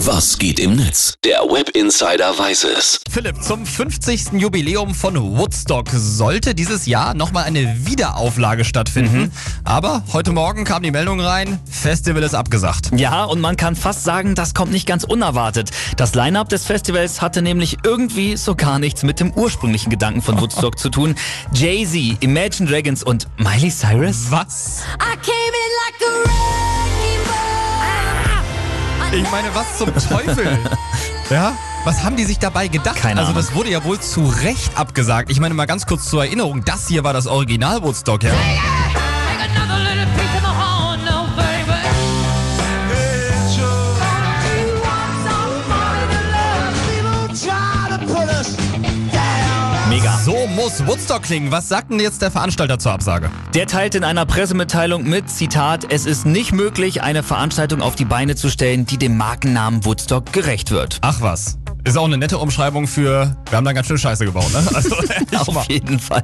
Was geht im Netz? Der Web Insider weiß es. Philipp, zum 50. Jubiläum von Woodstock sollte dieses Jahr nochmal eine Wiederauflage stattfinden. Aber heute Morgen kam die Meldung rein, Festival ist abgesagt. Ja, und man kann fast sagen, das kommt nicht ganz unerwartet. Das Line-up des Festivals hatte nämlich irgendwie so gar nichts mit dem ursprünglichen Gedanken von Woodstock zu tun. Jay-Z, Imagine Dragons und Miley Cyrus? Was? I came in like a. Ich meine, was zum Teufel? ja? Was haben die sich dabei gedacht? Keine also das wurde ja wohl zu Recht abgesagt. Ich meine mal ganz kurz zur Erinnerung, das hier war das Original Woodstock, ja? Mega. So muss Woodstock klingen. Was sagt denn jetzt der Veranstalter zur Absage? Der teilt in einer Pressemitteilung mit, Zitat, es ist nicht möglich, eine Veranstaltung auf die Beine zu stellen, die dem Markennamen Woodstock gerecht wird. Ach was. Ist auch eine nette Umschreibung für, wir haben da ganz schön Scheiße gebaut, ne? Also. Auf jeden Fall.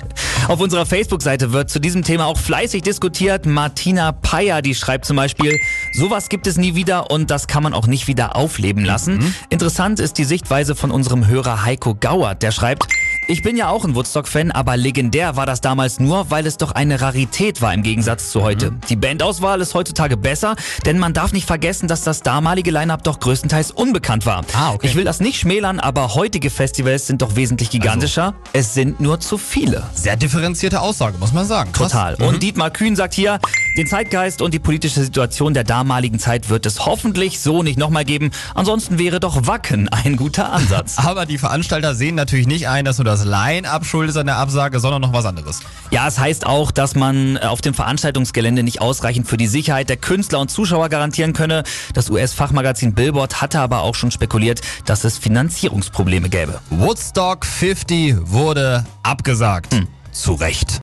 Auf unserer Facebook-Seite wird zu diesem Thema auch fleißig diskutiert. Martina Peyer, die schreibt zum Beispiel, sowas gibt es nie wieder und das kann man auch nicht wieder aufleben lassen. Interessant ist die Sichtweise von unserem Hörer Heiko Gauert, der schreibt, ich bin ja auch ein Woodstock-Fan, aber legendär war das damals nur, weil es doch eine Rarität war im Gegensatz zu heute. Die Bandauswahl ist heutzutage besser, denn man darf nicht vergessen, dass das damalige Line-Up doch größtenteils unbekannt war. Ah, okay. Ich will das nicht schmälern, aber heutige Festivals sind doch wesentlich gigantischer. Es sind nur zu viele. Sehr differenzierte Aussage, muss man sagen. Krass. Total. Und Dietmar Kühn sagt hier, den Zeitgeist und die politische Situation der damaligen Zeit wird es hoffentlich so nicht nochmal geben. Ansonsten wäre doch Wacken ein guter Ansatz. Aber die Veranstalter sehen natürlich nicht ein, dass nur das Line-Up schuld ist an der Absage, sondern noch was anderes. ja, es heißt auch, dass man äh, auf dem Veranstaltungsgelände nicht ausreichend für die Sicherheit der Künstler und Zuschauer garantieren könne. Das US-Fachmagazin Billboard hatte aber auch schon spekuliert, dass es Finanzierungsprobleme gäbe. Woodstock 50 wurde abgesagt. Zu Recht.